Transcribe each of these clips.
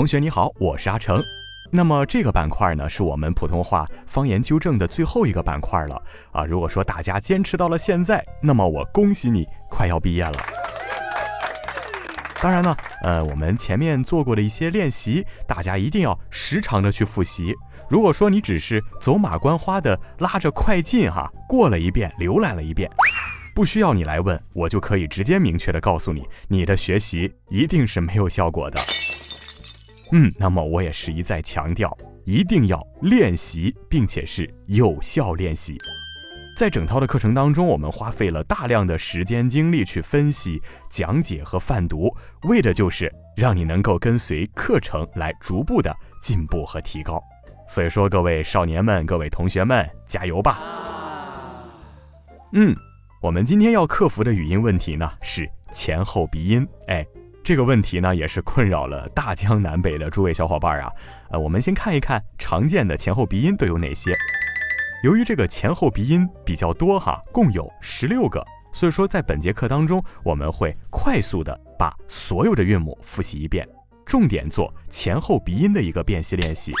同学你好，我是阿成。那么这个板块呢，是我们普通话方言纠正的最后一个板块了啊。如果说大家坚持到了现在，那么我恭喜你，快要毕业了。当然呢，呃，我们前面做过的一些练习，大家一定要时常的去复习。如果说你只是走马观花的拉着快进哈，过了一遍，浏览了一遍，不需要你来问，我就可以直接明确的告诉你，你的学习一定是没有效果的。嗯，那么我也是一再强调，一定要练习，并且是有效练习。在整套的课程当中，我们花费了大量的时间精力去分析、讲解和泛读，为的就是让你能够跟随课程来逐步的进步和提高。所以说，各位少年们、各位同学们，加油吧！嗯，我们今天要克服的语音问题呢，是前后鼻音。哎。这个问题呢，也是困扰了大江南北的诸位小伙伴啊。呃，我们先看一看常见的前后鼻音都有哪些。由于这个前后鼻音比较多哈，共有十六个，所以说在本节课当中，我们会快速的把所有的韵母复习一遍，重点做前后鼻音的一个辨析练习。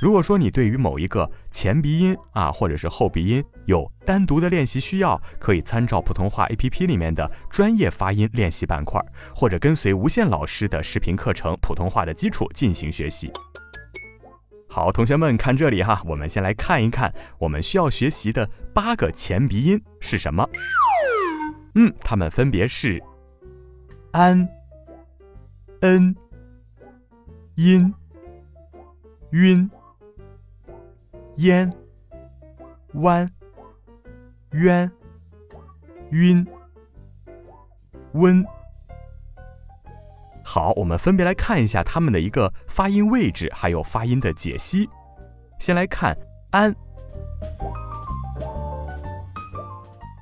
如果说你对于某一个前鼻音啊，或者是后鼻音有单独的练习需要，可以参照普通话 APP 里面的专业发音练习板块，或者跟随无线老师的视频课程《普通话的基础》进行学习。好，同学们看这里哈，我们先来看一看我们需要学习的八个前鼻音是什么。嗯，它们分别是安、恩、音、晕。烟、弯、冤、晕、温。好，我们分别来看一下它们的一个发音位置，还有发音的解析。先来看安，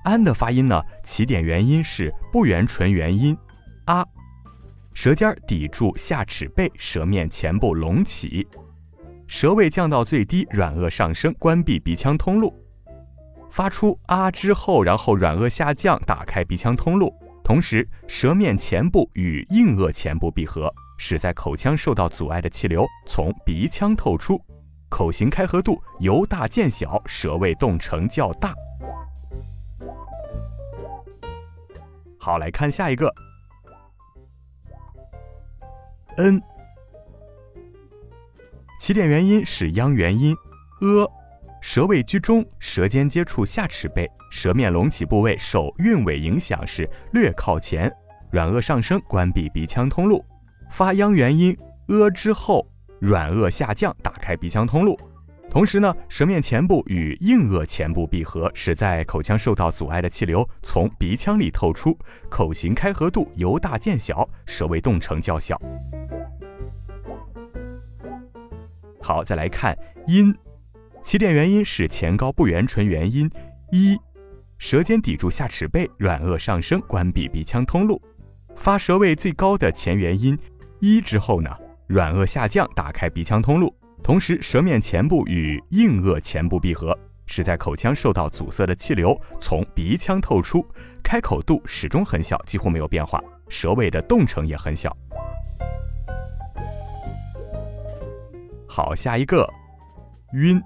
安的发音呢，起点元音是不圆唇元音啊，舌尖抵住下齿背，舌面前部隆起。舌位降到最低，软腭上升，关闭鼻腔通路。发出啊之后，然后软腭下降，打开鼻腔通路。同时，舌面前部与硬腭前部闭合，使在口腔受到阻碍的气流从鼻腔透出。口型开合度由大渐小，舌位动程较大。好，来看下一个。n。起点元音是央元音，a，舌位居中，舌尖接触下齿背，舌面隆起部位受韵尾影响是略靠前，软腭上升，关闭鼻腔通路。发央元音 a 之后，软腭下降，打开鼻腔通路。同时呢，舌面前部与硬腭前部闭合，使在口腔受到阻碍的气流从鼻腔里透出，口型开合度由大渐小，舌位动程较小。好，再来看音，起点元音是前高不圆唇元音一，舌尖抵住下齿背，软腭上升，关闭鼻腔通路。发舌位最高的前元音一之后呢，软腭下降，打开鼻腔通路，同时舌面前部与硬腭前部闭合，使在口腔受到阻塞的气流从鼻腔透出，开口度始终很小，几乎没有变化，舌位的动程也很小。好，下一个，晕。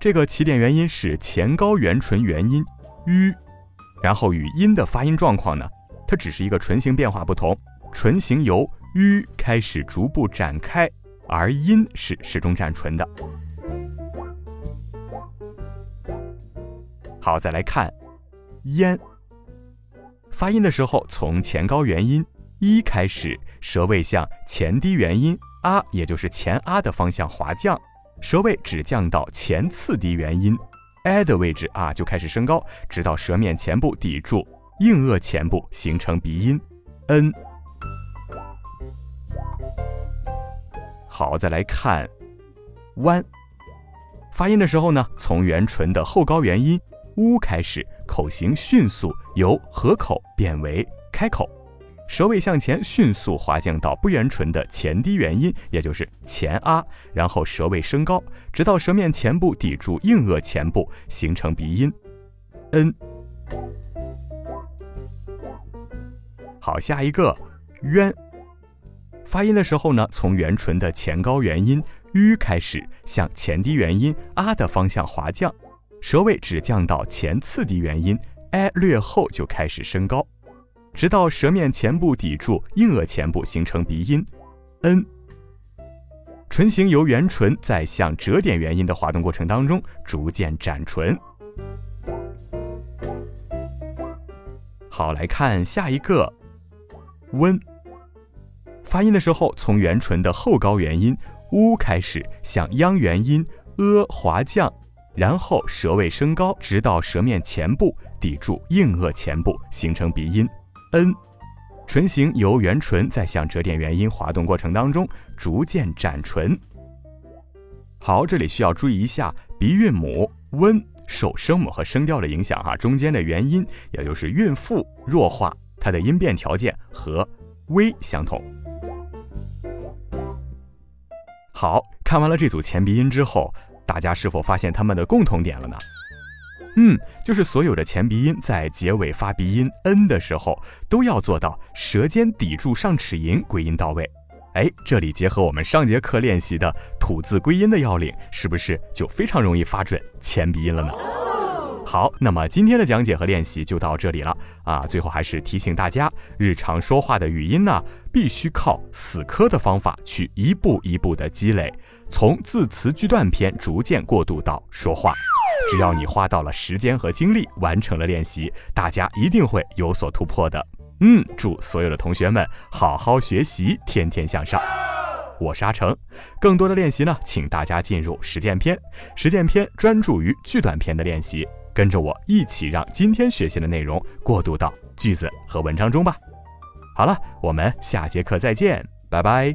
这个起点元音是前高圆唇元音 u，然后与音的发音状况呢，它只是一个唇形变化不同，唇形由 u 开始逐步展开，而音是始终展唇的。好，再来看烟。发音的时候，从前高元音一开始，舌位向前低元音。啊，也就是前啊的方向滑降，舌位只降到前次低元音 a 的位置啊，就开始升高，直到舌面前部抵住硬腭前部形成鼻音 n。好，再来看弯。发音的时候呢，从圆唇的后高元音 u 开始，口型迅速由合口变为开口，舌位向前迅速滑降到不圆唇的前低元音，也就是前啊，然后舌位升高，直到舌面前部抵住硬腭前部，形成鼻音 n。好，下一个渊。发音的时候呢，从圆唇的前高元音 u 开始，向前低元音啊的方向滑降，舌位只降到前次低元音 a 略后就开始升高，直到舌面前部抵住硬腭前部，形成鼻音 n。唇形由圆唇在向折点元音的滑动过程当中逐渐展唇。好，来看下一个温。发音的时候，从圆唇的后高元音 u 开始，向央元音 a 滑降，然后舌位升高，直到舌面前部抵住硬腭前部，形成鼻音 n。唇形由圆唇在向折点元音滑动过程当中逐渐展唇。好，这里需要注意一下鼻韵母温受声母和声调的影响哈，中间的元音也就是韵腹弱化，它的音变条件和微相同。好看完了这组前鼻音之后，大家是否发现它们的共同点了呢？嗯，就是所有的前鼻音在结尾发鼻音 n 的时候，都要做到舌尖抵住上齿龈，归音到位。哎，这里结合我们上节课练习的吐字归音的要领，是不是就非常容易发准前鼻音了呢？好，那么今天的讲解和练习就到这里了啊！最后还是提醒大家，日常说话的语音呢，必须靠死磕的方法去一步一步的积累，从字词句段篇逐渐过渡到说话。只要你花到了时间和精力，完成了练习，大家一定会有所突破的。嗯，祝所有的同学们好好学习，天天向上。我是阿成，更多的练习呢，请大家进入实践篇。实践篇专注于句短篇的练习。跟着我一起，让今天学习的内容过渡到句子和文章中吧。好了，我们下节课再见，拜拜。